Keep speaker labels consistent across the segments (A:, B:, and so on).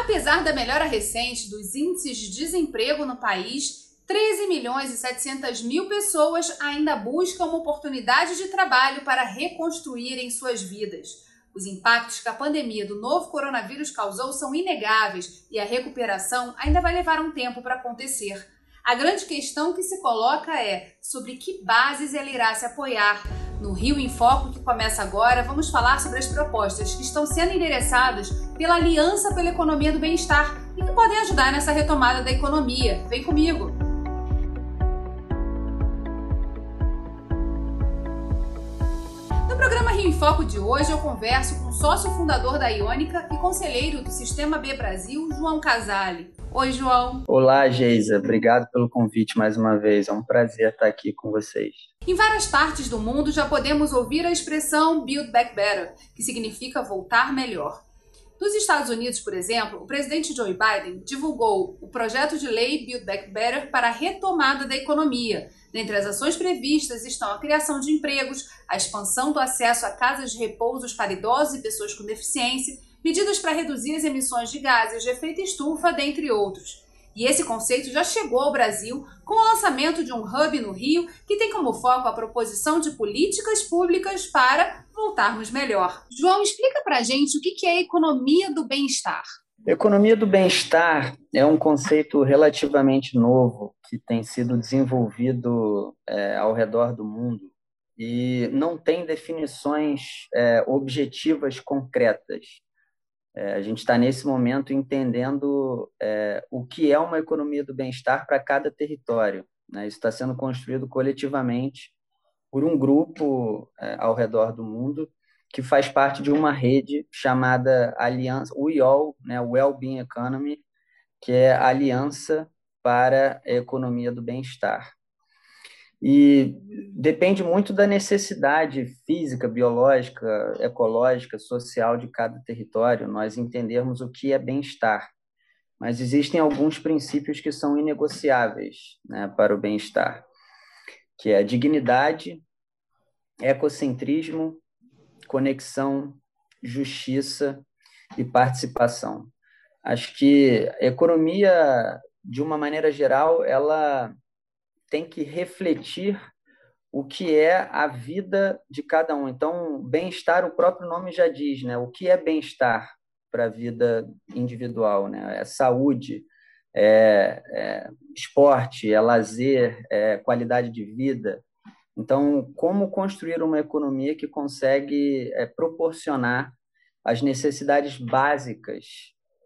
A: Apesar da melhora recente dos índices de desemprego no país, 13 milhões e 700 mil pessoas ainda buscam uma oportunidade de trabalho para reconstruírem suas vidas. Os impactos que a pandemia do novo coronavírus causou são inegáveis e a recuperação ainda vai levar um tempo para acontecer. A grande questão que se coloca é sobre que bases ela irá se apoiar. No Rio em Foco, que começa agora, vamos falar sobre as propostas que estão sendo endereçadas pela Aliança pela Economia do Bem-Estar e que podem ajudar nessa retomada da economia. Vem comigo! No programa Rio em Foco de hoje, eu converso com o sócio fundador da Iônica e conselheiro do Sistema B Brasil, João Casale. Oi, João.
B: Olá, Geisa. Obrigado pelo convite mais uma vez. É um prazer estar aqui com vocês.
A: Em várias partes do mundo já podemos ouvir a expressão Build Back Better, que significa voltar melhor. Nos Estados Unidos, por exemplo, o presidente Joe Biden divulgou o projeto de lei Build Back Better para a retomada da economia. Dentre as ações previstas estão a criação de empregos, a expansão do acesso a casas de repouso para idosos e pessoas com deficiência medidas para reduzir as emissões de gases de efeito estufa, dentre outros. E esse conceito já chegou ao Brasil com o lançamento de um hub no Rio que tem como foco a proposição de políticas públicas para voltarmos melhor. João, explica para gente o que é a economia do bem-estar.
B: Economia do bem-estar é um conceito relativamente novo que tem sido desenvolvido é, ao redor do mundo e não tem definições é, objetivas concretas. É, a gente está nesse momento entendendo é, o que é uma economia do bem-estar para cada território. Né? Isso está sendo construído coletivamente por um grupo é, ao redor do mundo que faz parte de uma rede chamada Aliança, UIOL, né, Wellbeing Economy, que é a Aliança para a Economia do Bem-Estar. E depende muito da necessidade física, biológica, ecológica, social de cada território, nós entendermos o que é bem-estar. Mas existem alguns princípios que são inegociáveis né, para o bem-estar, que é a dignidade, ecocentrismo, conexão, justiça e participação. Acho que a economia, de uma maneira geral, ela tem que refletir o que é a vida de cada um. Então, bem-estar, o próprio nome já diz, né? O que é bem-estar para a vida individual, né? É saúde, é, é, esporte, é lazer, é qualidade de vida. Então, como construir uma economia que consegue é, proporcionar as necessidades básicas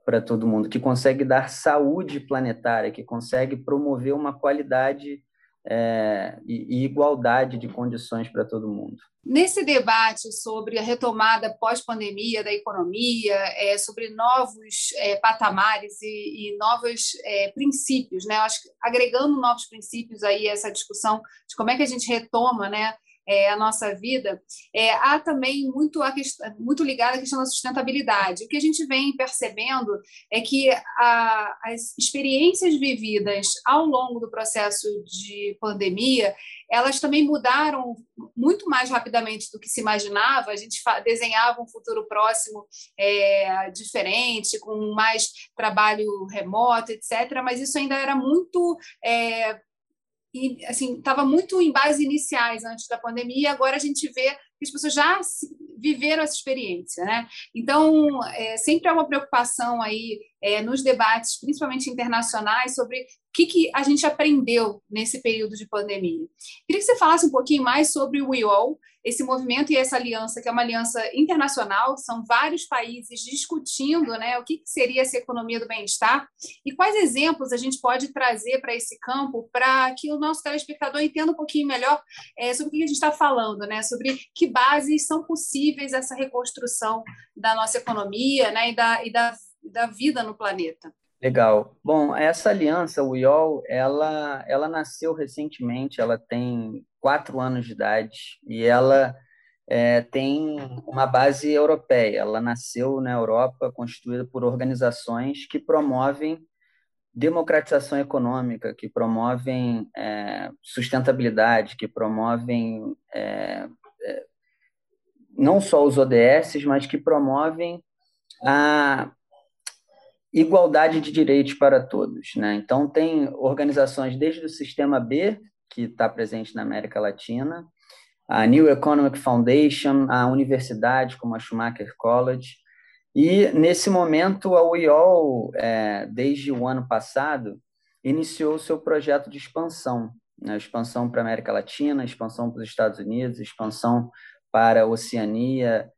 B: para todo mundo, que consegue dar saúde planetária, que consegue promover uma qualidade é, e, e, igualdade de condições para todo mundo.
A: Nesse debate sobre a retomada pós-pandemia da economia, é, sobre novos é, patamares e, e novos é, princípios, né? acho que agregando novos princípios aí essa discussão de como é que a gente retoma, né? É, a nossa vida, é, há também muito, a muito ligada à questão da sustentabilidade. O que a gente vem percebendo é que a, as experiências vividas ao longo do processo de pandemia, elas também mudaram muito mais rapidamente do que se imaginava. A gente desenhava um futuro próximo é, diferente, com mais trabalho remoto, etc. Mas isso ainda era muito é, e assim estava muito em bases iniciais antes da pandemia. Agora a gente vê que as pessoas já viveram essa experiência, né? Então é, sempre há uma preocupação aí é, nos debates, principalmente internacionais, sobre o que, que a gente aprendeu nesse período de pandemia. Queria que você falasse um pouquinho mais sobre o WeAll, esse movimento e essa aliança, que é uma aliança internacional, são vários países discutindo né, o que seria essa economia do bem-estar e quais exemplos a gente pode trazer para esse campo para que o nosso telespectador entenda um pouquinho melhor é, sobre o que a gente está falando, né, sobre que bases são possíveis essa reconstrução da nossa economia né, e, da, e da, da vida no planeta.
B: Legal. Bom, essa aliança, o IOL, ela, ela nasceu recentemente, ela tem quatro anos de idade e ela é, tem uma base europeia. Ela nasceu na Europa, constituída por organizações que promovem democratização econômica, que promovem é, sustentabilidade, que promovem é, é não só os ODS, mas que promovem a igualdade de direitos para todos. Né? Então, tem organizações desde o Sistema B, que está presente na América Latina, a New Economic Foundation, a universidade como a Schumacher College, e nesse momento a UIOL, é, desde o ano passado, iniciou seu projeto de expansão, né? expansão para a América Latina, expansão para os Estados Unidos, expansão para a Oceania,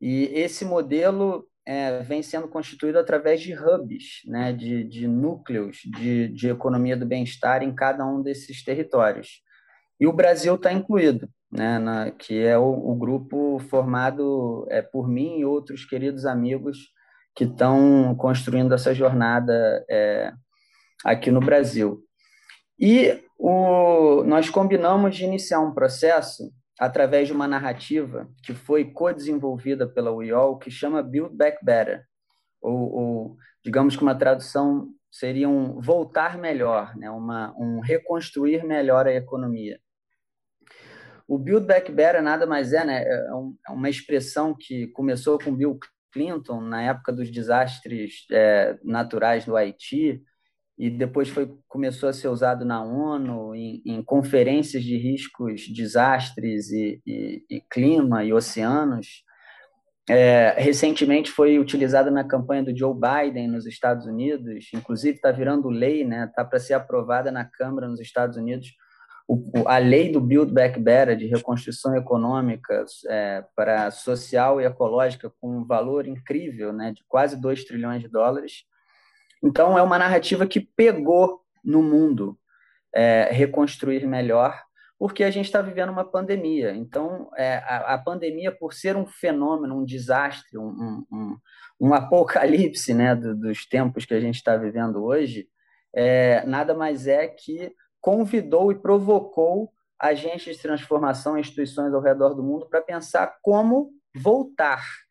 B: e esse modelo é, vem sendo constituído através de hubs, né, de, de núcleos de, de economia do bem-estar em cada um desses territórios. E o Brasil está incluído, né, na, que é o, o, grupo formado é, por mim e outros queridos amigos que estão construindo essa jornada é, aqui no Brasil. E o, nós combinamos de iniciar um processo através de uma narrativa que foi co-desenvolvida pela UIOL, que chama Build Back Better, ou, ou, digamos que uma tradução seria um voltar melhor, né? uma, um reconstruir melhor a economia. O Build Back Better nada mais é, né? é, é uma expressão que começou com Bill Clinton na época dos desastres é, naturais do Haiti, e depois foi começou a ser usado na ONU em, em conferências de riscos, desastres e, e, e clima e oceanos. É, recentemente foi utilizado na campanha do Joe Biden nos Estados Unidos, inclusive está virando lei, né? Está para ser aprovada na Câmara nos Estados Unidos o, a lei do Build Back Better de reconstrução econômica é, para social e ecológica com um valor incrível, né? De quase 2 trilhões de dólares então, é uma narrativa que pegou no mundo é, reconstruir melhor, porque a gente está vivendo uma pandemia. Então, é, a, a, pandemia, por ser um fenômeno, um desastre, um, um, um apocalipse né, do, dos tempos que a gente está vivendo hoje, é, nada mais é que convidou e provocou agentes de transformação, instituições ao redor do mundo para pensar como voltar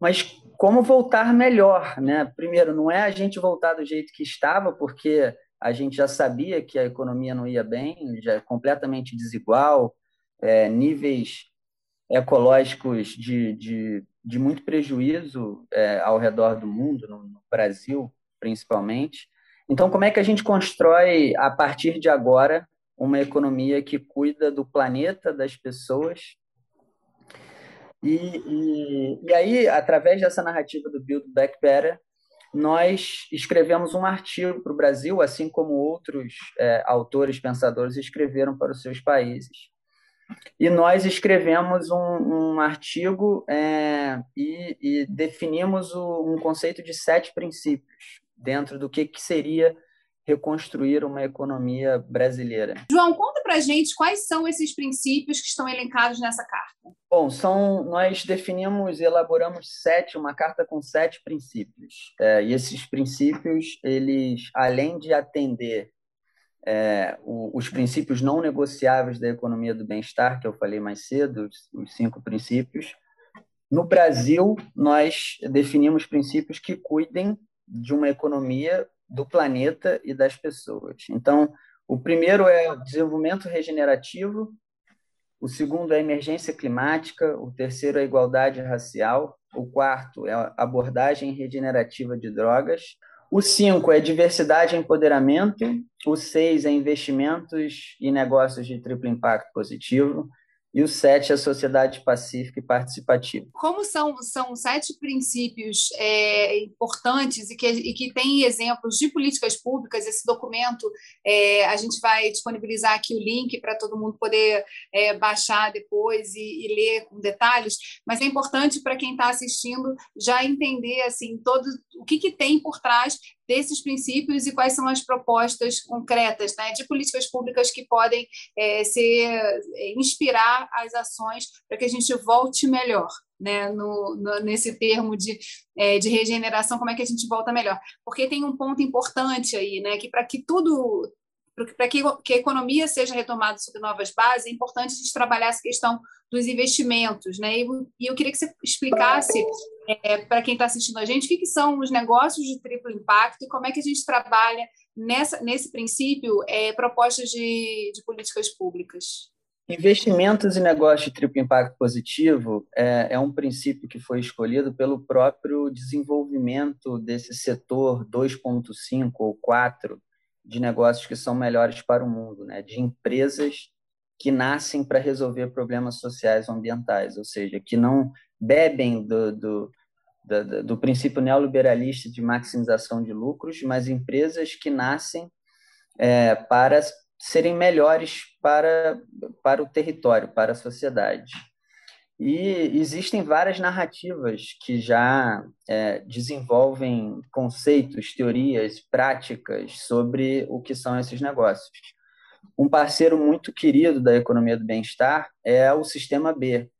B: mas como voltar melhor, né? Primeiro, não é a gente voltar do jeito que estava, porque a gente já sabia que a economia não ia bem, já é completamente desigual, é, níveis ecológicos de, de, de muito prejuízo é, ao redor do mundo, no, no Brasil principalmente. Então, como é que a gente constrói, a partir de agora, uma economia que cuida do planeta, das pessoas e, e, e aí, através dessa narrativa do Build Back Better, nós escrevemos um artigo para o Brasil, assim como outros é, autores, pensadores escreveram para os seus países. E nós escrevemos um, um artigo é, e, e, definimos o, um conceito de sete princípios dentro do que, que seria reconstruir uma economia brasileira.
A: João, conta para gente quais são esses princípios que estão elencados nessa carta.
B: Bom, são nós definimos, elaboramos sete, uma carta com sete princípios. É, e esses princípios, eles, além de atender é, o, os princípios não negociáveis da economia do bem-estar que eu falei mais cedo, os, os cinco princípios, no Brasil nós definimos princípios que cuidem de uma economia do planeta e das pessoas. Então, o primeiro é desenvolvimento regenerativo, o segundo é emergência climática, o terceiro é igualdade racial, o quarto é abordagem regenerativa de drogas, o cinco é diversidade e empoderamento, o seis é investimentos e negócios de triplo impacto positivo, e o sete, a sociedade pacífica e participativa.
A: Como são, são sete princípios é, importantes e que, e que têm exemplos de políticas públicas, esse documento é, a gente vai disponibilizar aqui o link para todo mundo poder é, baixar depois e, e, ler com detalhes, mas é importante para quem está assistindo já entender assim todo o que, que tem por trás desses princípios e quais são as propostas concretas né, de políticas públicas que podem é, ser é, inspirar as ações para que a gente volte melhor. Né, no, no, nesse termo de, é, de regeneração, como é que a gente volta melhor? Porque tem um ponto importante aí, né, que para que tudo para que, que, a economia seja retomada sob novas bases, é importante a gente trabalhar essa questão dos investimentos. Né? E, e eu queria que você explicasse é, para quem está assistindo a gente o que, que, são os negócios de triplo impacto e como é que a gente trabalha nessa, nesse princípio é, propostas de, de políticas públicas.
B: Investimentos e negócios de triplo impacto positivo é, é, um princípio que foi escolhido pelo próprio desenvolvimento desse setor 2.5 ou 4 de negócios que são melhores para o mundo, né? de empresas que nascem para resolver problemas sociais ou ambientais, ou seja, que não bebem do, do, do, do princípio neoliberalista de maximização de lucros, mas empresas que nascem é, para serem melhores para, para o território, para a sociedade. E existem várias narrativas que já é, desenvolvem conceitos, teorias, práticas sobre o que são esses negócios. Um parceiro muito querido da economia do bem-estar é o Sistema B,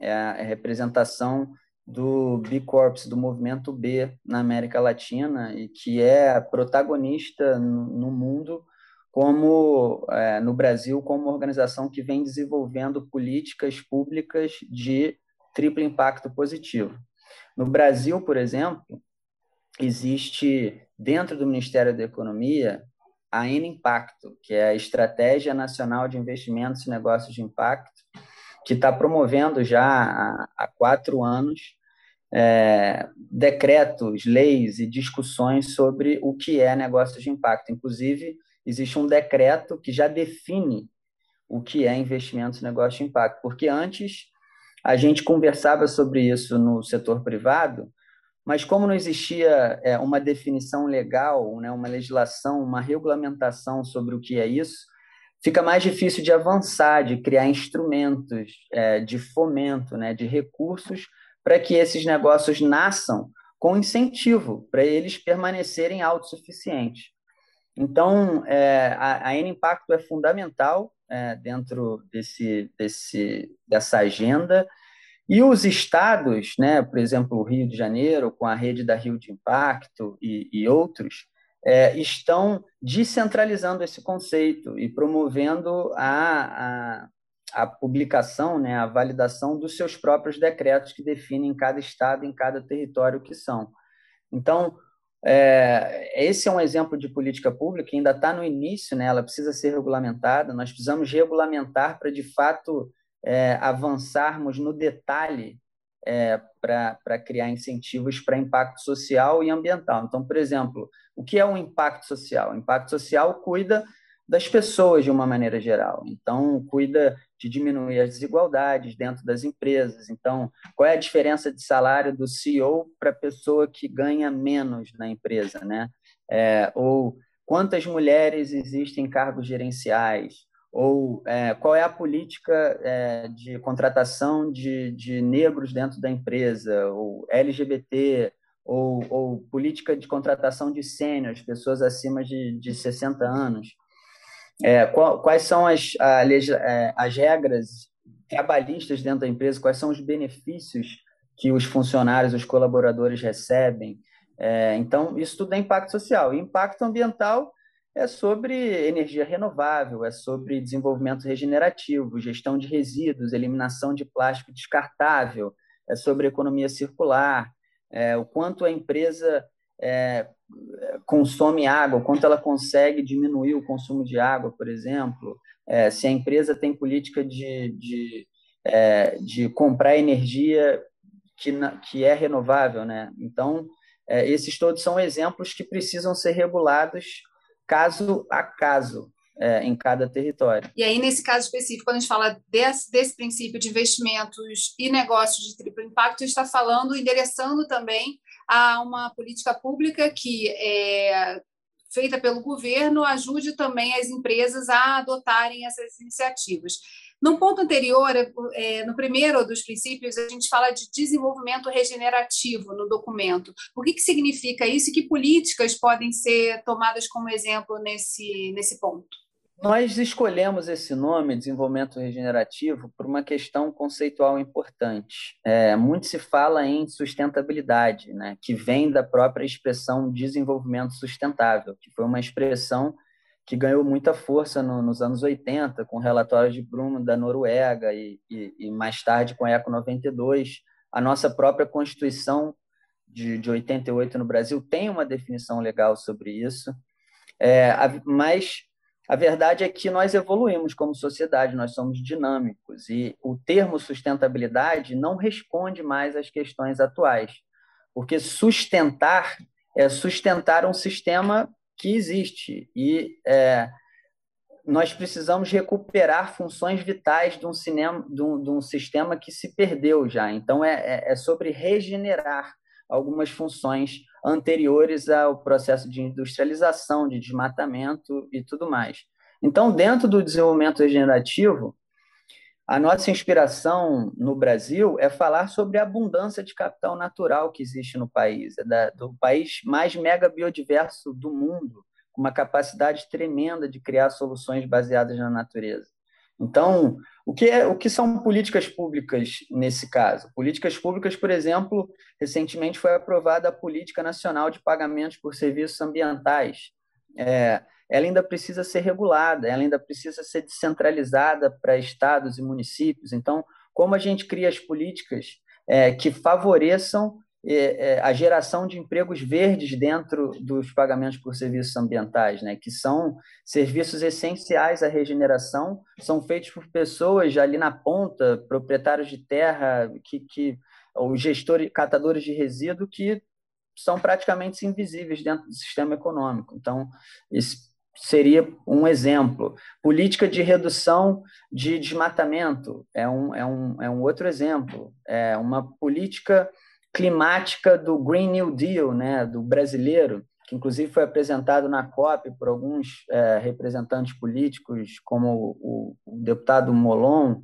B: é a representação do B Corps, do movimento B na América Latina, e que é protagonista no mundo como é, no Brasil como organização que vem desenvolvendo políticas públicas de triplo impacto positivo. No Brasil, por exemplo, existe dentro do Ministério da Economia a N Impacto, que é a Estratégia Nacional de Investimentos e Negócios de Impacto, que está promovendo já há, há quatro anos é, decretos, leis e discussões sobre o que é negócio de impacto. Inclusive, existe um decreto que já define o que é investimentos e negócio de impacto, porque antes a gente conversava sobre isso no setor privado, mas como não existia é, uma definição legal, né, uma legislação, uma regulamentação sobre o que é isso, fica mais difícil de avançar, de criar instrumentos é, de fomento, né, de recursos para que esses negócios nasçam com incentivo para eles permanecerem autossuficientes. Então, é, a, a N-Impacto é fundamental é, dentro desse, desse, dessa agenda. E os estados, né, por exemplo, o Rio de Janeiro, com a rede da Rio de Impacto e, e outros, é, estão descentralizando esse conceito e promovendo a, a, a, publicação, né, a validação dos seus próprios decretos que definem em cada estado, em cada território que são. Então, é, esse é um exemplo de política pública que ainda está no início, né? ela precisa ser regulamentada. Nós precisamos regulamentar para, de fato, é, avançarmos no detalhe é, para criar incentivos para impacto social e ambiental. Então, por exemplo, o que é um impacto social? O impacto social cuida das pessoas de uma maneira geral. Então, cuida de diminuir as desigualdades dentro das empresas. Então, qual é a diferença de salário do CEO para a pessoa que ganha menos na empresa, né? É, ou quantas mulheres existem em cargos gerenciais? Ou é, qual é a política é, de contratação de, de negros dentro da empresa? Ou LGBT? Ou, ou política de contratação de sêniores, pessoas acima de, de 60 anos? É, quais são as, é, as regras trabalhistas dentro da empresa, quais são os benefícios que os funcionários, os colaboradores recebem. É, então, isso tudo é impacto social. E impacto ambiental é sobre energia renovável, é sobre desenvolvimento regenerativo, gestão de resíduos, eliminação de plástico descartável, é sobre economia circular, é, o quanto a empresa é, consome água, quanto ela consegue diminuir o consumo de água, por exemplo, é, se a empresa tem política de, de, é, de comprar energia que, que é renovável. Né? Então, é, esses todos são exemplos que precisam ser regulados caso a caso. É, em cada território.
A: E aí, nesse caso específico, quando a gente fala desse, desse princípio de investimentos e negócios de triplo impacto, está falando, endereçando também a uma política pública que é feita pelo governo ajude também as empresas a adotarem essas iniciativas. No ponto anterior, é, no primeiro dos princípios, a gente fala de desenvolvimento regenerativo no documento. O que, que significa isso e que políticas podem ser tomadas como exemplo nesse, nesse ponto?
B: Nós escolhemos esse nome, desenvolvimento regenerativo, por uma questão conceitual importante. É, muito se fala em sustentabilidade, né, que vem da própria expressão desenvolvimento sustentável, que foi uma expressão que ganhou muita força no, nos anos 80, com relatórios de Bruno da Noruega e, e, e, mais tarde com a ECO 92. A nossa própria Constituição de, de 88 no Brasil tem uma definição legal sobre isso, é, mas A verdade é que nós evoluímos como sociedade, nós somos dinâmicos e o termo sustentabilidade não responde mais às questões atuais, porque sustentar é sustentar um sistema que existe e é, nós precisamos recuperar funções vitais de um, cinema, de um, de um sistema que se perdeu já. Então, é, é, é sobre regenerar algumas funções anteriores ao processo de industrialização, de desmatamento e tudo mais. Então, dentro do desenvolvimento regenerativo, a nossa inspiração no Brasil é falar sobre a abundância de capital natural que existe no país, é da, do país mais mega biodiverso do mundo, com uma capacidade tremenda de criar soluções baseadas na natureza. Então, o que, é, o que são políticas públicas nesse caso? Políticas públicas, por exemplo, recentemente foi aprovada a Política Nacional de Pagamentos por Serviços Ambientais. É, ela ainda precisa ser regulada, ela ainda precisa ser descentralizada para estados e municípios. Então, como a gente cria as políticas é, que favoreçam é, é, a geração de empregos verdes dentro dos pagamentos por serviços ambientais, né, que são serviços essenciais à regeneração, são feitos por pessoas ali na ponta, proprietários de terra, que, que os gestores, catadores de resíduo, que são praticamente invisíveis dentro do sistema econômico. Então, esse seria um exemplo. Política de redução de desmatamento é um, é um, é um outro exemplo. É uma política climática do Green New Deal, né, do brasileiro, que inclusive foi apresentado na COP por alguns é, representantes políticos, como o, o deputado Molon,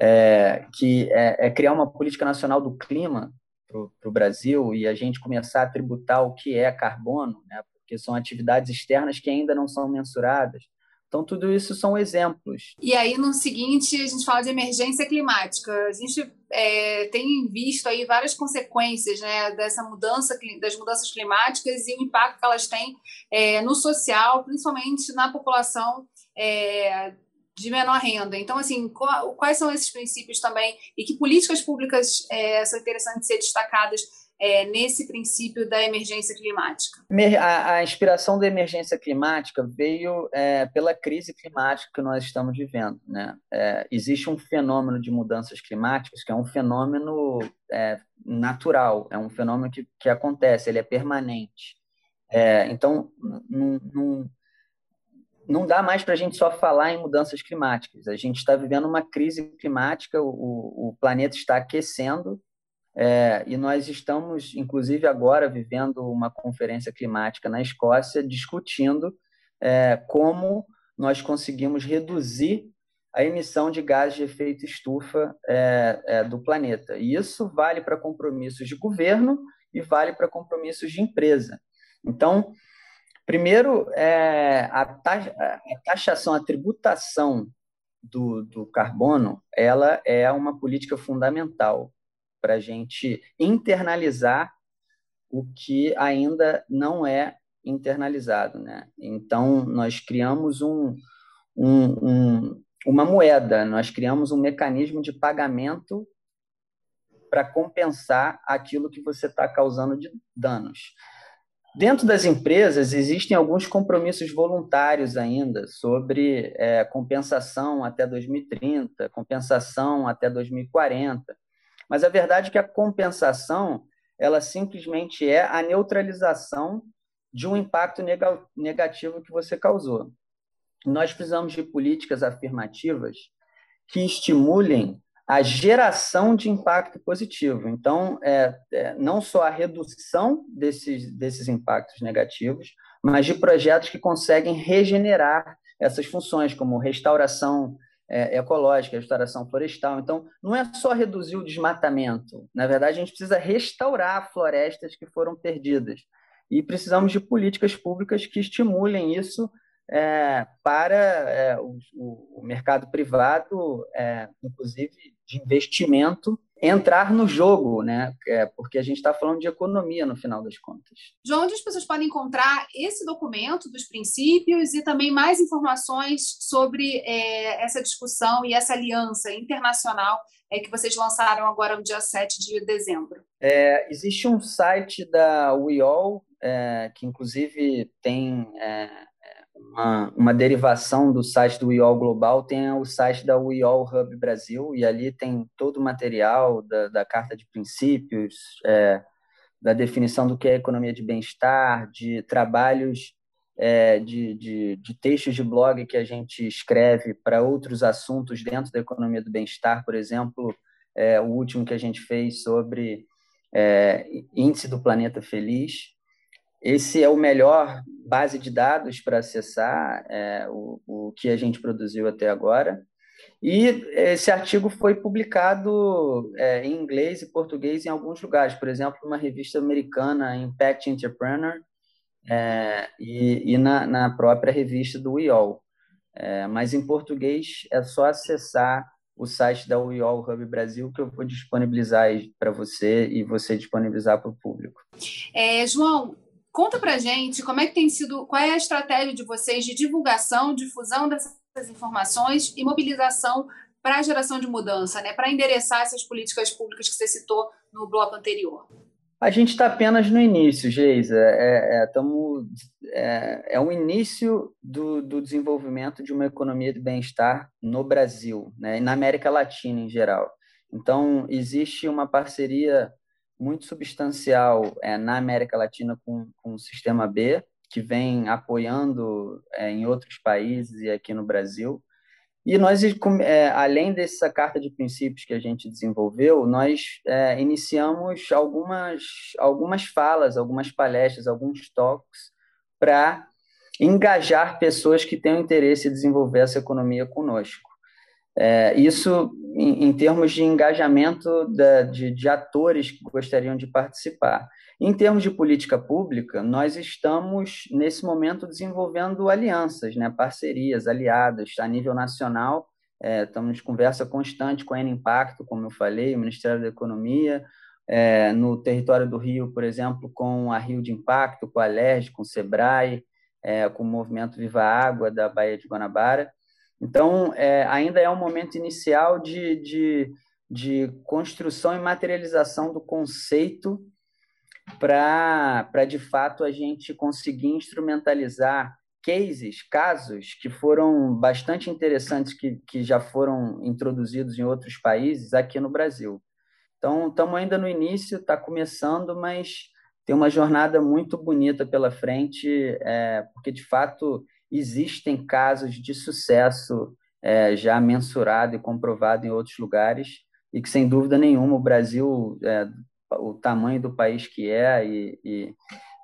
B: é, que é, é, criar uma política nacional do clima para o Brasil e a gente começar a tributar o que é carbono, né, porque são atividades externas que ainda não são mensuradas. Então, tudo isso são exemplos.
A: E aí, no seguinte, a gente fala de emergência climática. A gente é, tem visto aí várias consequências né, dessa mudança, das mudanças climáticas e o impacto que elas têm é, no social, principalmente na população é, de menor renda. Então, assim, quais são esses princípios também e que políticas públicas é, são interessantes ser destacadas é, nesse princípio da emergência climática?
B: A, a inspiração da emergência climática veio é, pela crise climática que nós estamos vivendo. Né? É, existe um fenômeno de mudanças climáticas que é um fenômeno é, natural, é um fenômeno que, que acontece, ele é permanente. É, então, não, não dá mais para a gente só falar em mudanças climáticas. A gente está vivendo uma crise climática, o, o planeta está aquecendo é, e nós estamos, inclusive, agora vivendo uma conferência climática na Escócia, discutindo é, como nós conseguimos reduzir a emissão de gases de efeito estufa é, é do planeta. E isso vale para compromissos de governo e vale para compromissos de empresa. Então, primeiro, é, a, taxa, a taxação, a tributação do, do carbono, ela é uma política fundamental para a gente internalizar o que ainda não é internalizado. Né? Então, nós criamos um, um, um, uma moeda, nós criamos um mecanismo de pagamento para compensar aquilo que você está causando de danos. Dentro das empresas, existem alguns compromissos voluntários ainda sobre é, compensação até 2030, compensação até 2040. Mas a verdade é que a compensação ela simplesmente é a neutralização de um impacto negativo que você causou. Nós precisamos de políticas afirmativas que estimulem a geração de impacto positivo. Então, é, é, não só a redução desses, desses impactos negativos, mas de projetos que conseguem regenerar essas funções, como restauração é, ecológica, restauração florestal. Então, não é só reduzir o desmatamento. Na verdade, a gente precisa restaurar florestas que foram perdidas. E precisamos de políticas públicas que estimulem isso é, para é, o, o, mercado privado, é, inclusive de investimento, entrar no jogo, né? É, porque a gente está falando de economia no final das contas.
A: João, onde as pessoas podem encontrar esse documento dos princípios e também mais informações sobre é, essa discussão e essa aliança internacional é, que vocês lançaram agora no dia 7 de dezembro?
B: É, existe um site da UIOL, é, que inclusive tem é, uma, uma, derivação do site do UOL Global, tem o site da UOL Hub Brasil, e ali tem todo o material da, da carta de princípios, é, da definição do que é economia de bem-estar, de trabalhos é, de, de, de, textos de blog que a gente escreve para outros assuntos dentro da economia do bem-estar, por exemplo, é, o último que a gente fez sobre é, índice do planeta feliz. Esse é o melhor base de dados para acessar é, o, o que a gente produziu até agora. E esse artigo foi publicado é, em inglês e português em alguns lugares, por exemplo, numa revista americana, Impact Entrepreneur, é, e, e na, na, própria revista do UIOL. É, mas em português é só acessar o site da UIOL Hub Brasil que eu vou disponibilizar para você e você disponibilizar para o público.
A: É, João, conta para gente como é que tem sido, qual é a estratégia de vocês de divulgação, difusão dessas informações e mobilização para a geração de mudança, né, para endereçar essas políticas públicas que você citou no bloco anterior.
B: A gente está apenas no início, Geisa. É, é, tamo, é, é o início do, do desenvolvimento de uma economia de bem-estar no Brasil, né, e na América Latina em geral. Então, existe uma parceria muito substancial é, na América Latina com, com o Sistema B, que vem apoiando é, em outros países e aqui no Brasil. E nós, é, além dessa carta de princípios que a gente desenvolveu, nós é, iniciamos algumas, algumas falas, algumas palestras, alguns toques para engajar pessoas que têm interesse em desenvolver essa economia conosco. É, isso em, em, termos de engajamento da, de, de atores que gostariam de participar. Em termos de política pública, nós estamos, nesse momento, desenvolvendo alianças, né, parcerias, aliadas a nível nacional. É, estamos em conversa constante com a N Impacto, como eu falei, o Ministério da Economia, é, no território do Rio, por exemplo, com a Rio de Impacto, com a LERJ, com o SEBRAE, é, com o Movimento Viva Água da Baía de Guanabara. Então, é, ainda é um momento inicial de, de, de construção e materialização do conceito para, de fato, a gente conseguir instrumentalizar cases, casos que foram bastante interessantes, que, que já foram introduzidos em outros países aqui no Brasil. Então, estamos ainda no início, está começando, mas tem uma jornada muito bonita pela frente, é, porque, de fato, existem casos de sucesso é, já mensurado e comprovado em outros lugares, e que, sem dúvida nenhuma, o Brasil, é, o tamanho do país que é e, e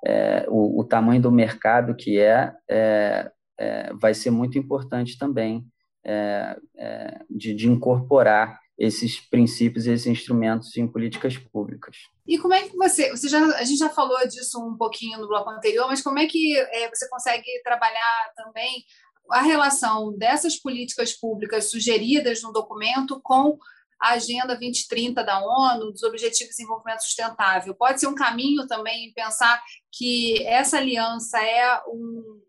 B: é, o, o, tamanho do mercado que é, é, é vai ser muito importante também é, de, de, incorporar esses princípios e esses instrumentos em políticas públicas.
A: E como é que você, você já, a gente já falou disso um pouquinho no bloco anterior, mas como é que você consegue trabalhar também a relação dessas políticas públicas sugeridas no documento com a Agenda 2030 da ONU, dos Objetivos de Desenvolvimento Sustentável. Pode ser um caminho também pensar que essa aliança é um,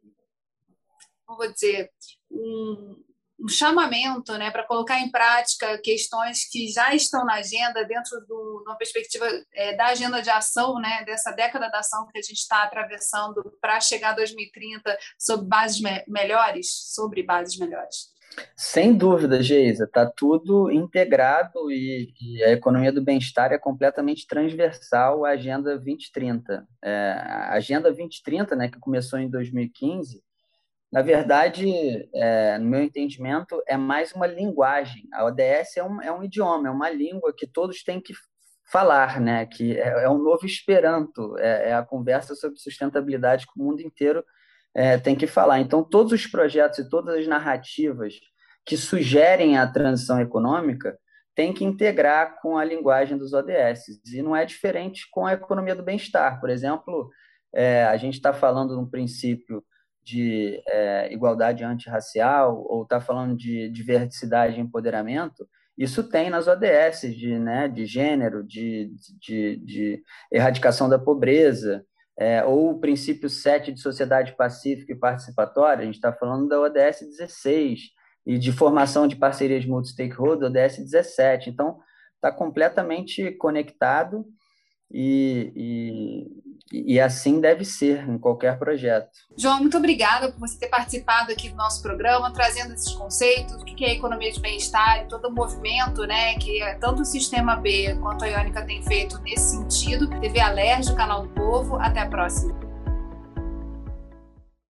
A: como vou dizer, um, um chamamento né, para colocar em prática questões que já estão na agenda, dentro de uma perspectiva é, da agenda de ação, né, dessa década da ação que a gente está atravessando para chegar a 2030 sobre bases me melhores, sobre bases melhores.
B: Sem dúvida, Geisa, está tudo integrado e, e, a economia do bem-estar é completamente transversal à Agenda 2030. É, a Agenda 2030, né, que começou em 2015, na verdade, é, no meu entendimento, é mais uma linguagem. A ODS é um, é um idioma, é uma língua que todos têm que falar, né? que é, é um novo Esperanto, é, é a conversa sobre sustentabilidade que o mundo inteiro é, tem que falar. Então, todos os projetos e todas as narrativas que sugerem a transição econômica têm que integrar com a linguagem dos ODS. E não é diferente com a economia do bem-estar. Por exemplo, é, a gente está falando um princípio de é, igualdade antirracial ou está falando de diversidade e empoderamento, isso tem nas ODS de, né, de gênero, de, de, de erradicação da pobreza, é, ou o princípio 7 de sociedade pacífica e participatória, a gente está falando da ODS 16, e de formação de parcerias multi-stakeholder, ODS 17. Então, está completamente conectado e, e, e assim deve ser em qualquer projeto.
A: João, muito obrigada por você ter participado aqui do nosso programa, trazendo esses conceitos, o que é economia de bem-estar e todo o movimento né, que tanto o Sistema B quanto a Iônica tem feito nesse sentido. TV Alerj, canal do Povo. Até a próxima.